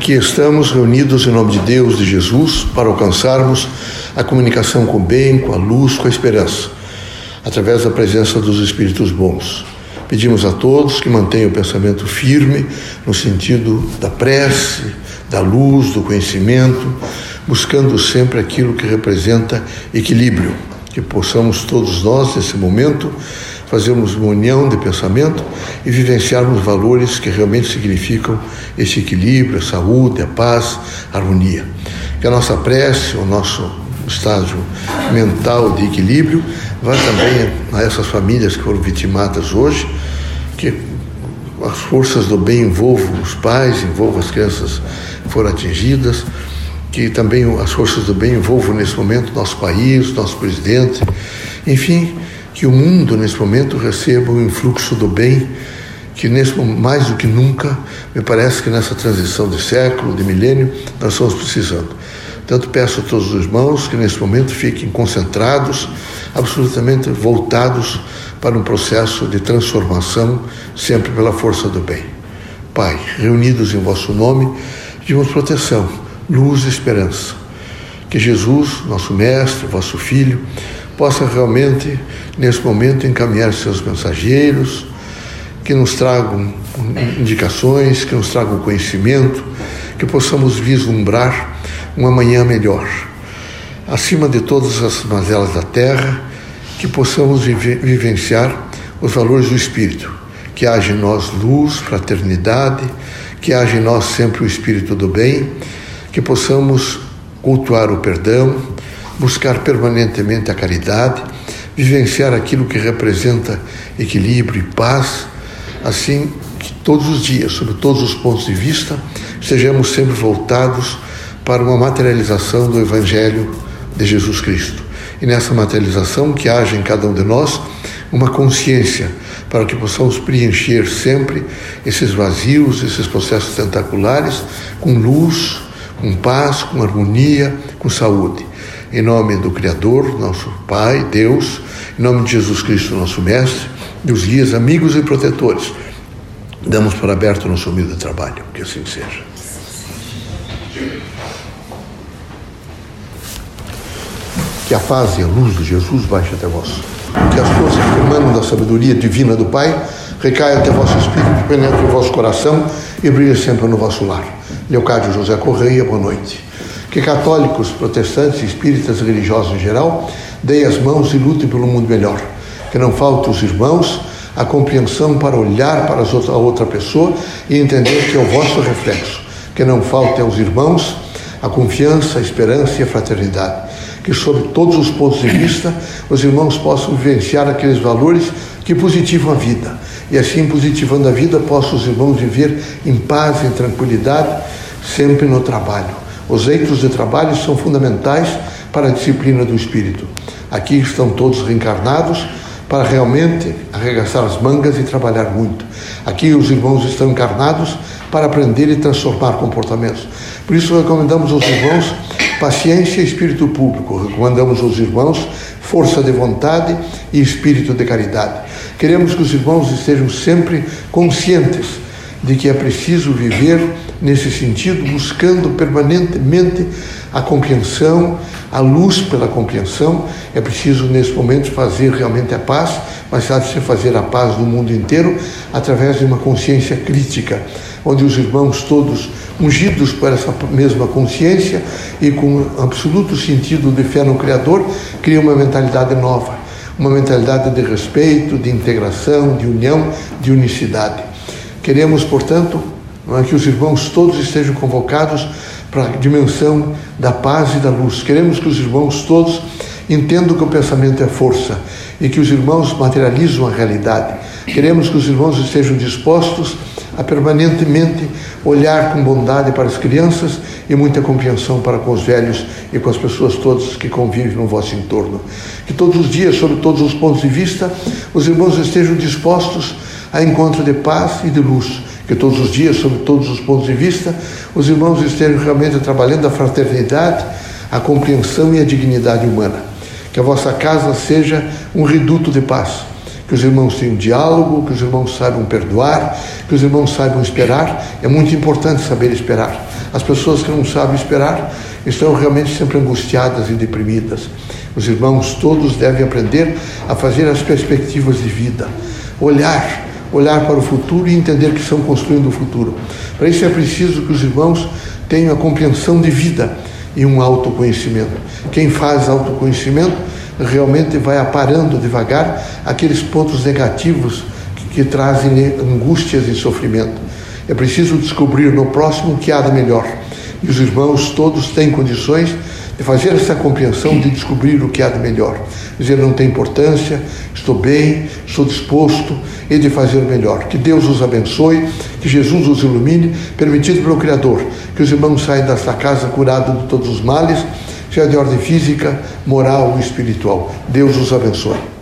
Aqui estamos reunidos em nome de Deus, de Jesus, para alcançarmos a comunicação com o bem, com a luz, com a esperança, através da presença dos Espíritos bons. Pedimos a todos que mantenham o pensamento firme no sentido da prece, da luz, do conhecimento, buscando sempre aquilo que representa equilíbrio, que possamos todos nós, nesse momento, fazermos uma união de pensamento e vivenciarmos valores que realmente significam esse equilíbrio, a saúde, a paz, a harmonia. Que a nossa prece, o nosso estágio mental de equilíbrio, vá também a essas famílias que foram vitimadas hoje, que as forças do bem envolvam os pais, envolvam as crianças que foram atingidas, que também as forças do bem envolvam nesse momento nosso país, nosso presidente, enfim, que o mundo nesse momento receba o influxo do bem, que nesse mais do que nunca, me parece que nessa transição de século, de milênio, nós estamos precisando. Tanto peço a todos os irmãos que nesse momento fiquem concentrados, absolutamente voltados para um processo de transformação, sempre pela força do bem. Pai, reunidos em vosso nome, pedimos proteção, luz e esperança. Que Jesus, nosso Mestre, vosso Filho, possa realmente, nesse momento, encaminhar seus mensageiros, que nos tragam indicações, que nos tragam conhecimento, que possamos vislumbrar uma manhã melhor. Acima de todas as mazelas da terra, que possamos vivenciar os valores do Espírito, que haja em nós luz, fraternidade, que haja em nós sempre o Espírito do bem, que possamos cultuar o perdão, buscar permanentemente a caridade, vivenciar aquilo que representa equilíbrio e paz, assim que todos os dias, sob todos os pontos de vista, sejamos sempre voltados para uma materialização do Evangelho de Jesus Cristo. E nessa materialização que haja em cada um de nós uma consciência para que possamos preencher sempre esses vazios, esses processos tentaculares com luz, com paz, com harmonia, com saúde. Em nome do Criador, nosso Pai, Deus, em nome de Jesus Cristo, nosso Mestre, dos guias, amigos e protetores, damos por aberto nosso humilde trabalho. Que assim seja. Que a paz e a luz de Jesus baixe até vós. Que as forças que emanam da sabedoria divina do Pai recaiam até vosso espírito, penetrem o vosso coração e brilhem sempre no vosso lar. Leocádio José Correia, boa noite que católicos, protestantes, espíritas, religiosos em geral, deem as mãos e lutem pelo mundo melhor. Que não falte os irmãos a compreensão para olhar para a outra pessoa e entender que é o vosso reflexo. Que não falte aos irmãos a confiança, a esperança e a fraternidade. Que, sob todos os pontos de vista, os irmãos possam vivenciar aqueles valores que positivam a vida. E assim, positivando a vida, possam os irmãos viver em paz, em tranquilidade, sempre no trabalho os eitos de trabalho são fundamentais para a disciplina do espírito. Aqui estão todos reencarnados para realmente arregaçar as mangas e trabalhar muito. Aqui os irmãos estão encarnados para aprender e transformar comportamentos. Por isso recomendamos aos irmãos paciência e espírito público. Recomendamos aos irmãos força de vontade e espírito de caridade. Queremos que os irmãos estejam sempre conscientes de que é preciso viver nesse sentido, buscando permanentemente a compreensão, a luz pela compreensão. É preciso, nesse momento, fazer realmente a paz, mas há de se fazer a paz no mundo inteiro através de uma consciência crítica, onde os irmãos todos ungidos por essa mesma consciência e com absoluto sentido de fé no Criador, criam uma mentalidade nova, uma mentalidade de respeito, de integração, de união, de unicidade. Queremos, portanto, é, que os irmãos todos estejam convocados para a dimensão da paz e da luz. Queremos que os irmãos todos entendam que o pensamento é força e que os irmãos materializam a realidade. Queremos que os irmãos estejam dispostos a permanentemente olhar com bondade para as crianças e muita compreensão para com os velhos e com as pessoas todas que convivem no vosso entorno. Que todos os dias, sob todos os pontos de vista, os irmãos estejam dispostos a encontro de paz e de luz. Que todos os dias, sob todos os pontos de vista, os irmãos estejam realmente trabalhando a fraternidade, a compreensão e a dignidade humana. Que a vossa casa seja um reduto de paz. Que os irmãos tenham diálogo, que os irmãos saibam perdoar, que os irmãos saibam esperar. É muito importante saber esperar. As pessoas que não sabem esperar estão realmente sempre angustiadas e deprimidas. Os irmãos todos devem aprender a fazer as perspectivas de vida, olhar, olhar para o futuro e entender que estão construindo o futuro. Para isso é preciso que os irmãos tenham a compreensão de vida e um autoconhecimento. Quem faz autoconhecimento realmente vai aparando devagar aqueles pontos negativos que, que trazem angústias e sofrimento. É preciso descobrir no próximo o que há de melhor. E os irmãos todos têm condições de fazer essa compreensão, de descobrir o que há de melhor. Dizer, não tem importância, estou bem, estou disposto e de fazer melhor. Que Deus os abençoe, que Jesus os ilumine, permitido pelo Criador, que os irmãos saiam desta casa curados de todos os males, seja de ordem física, moral ou espiritual. Deus os abençoe.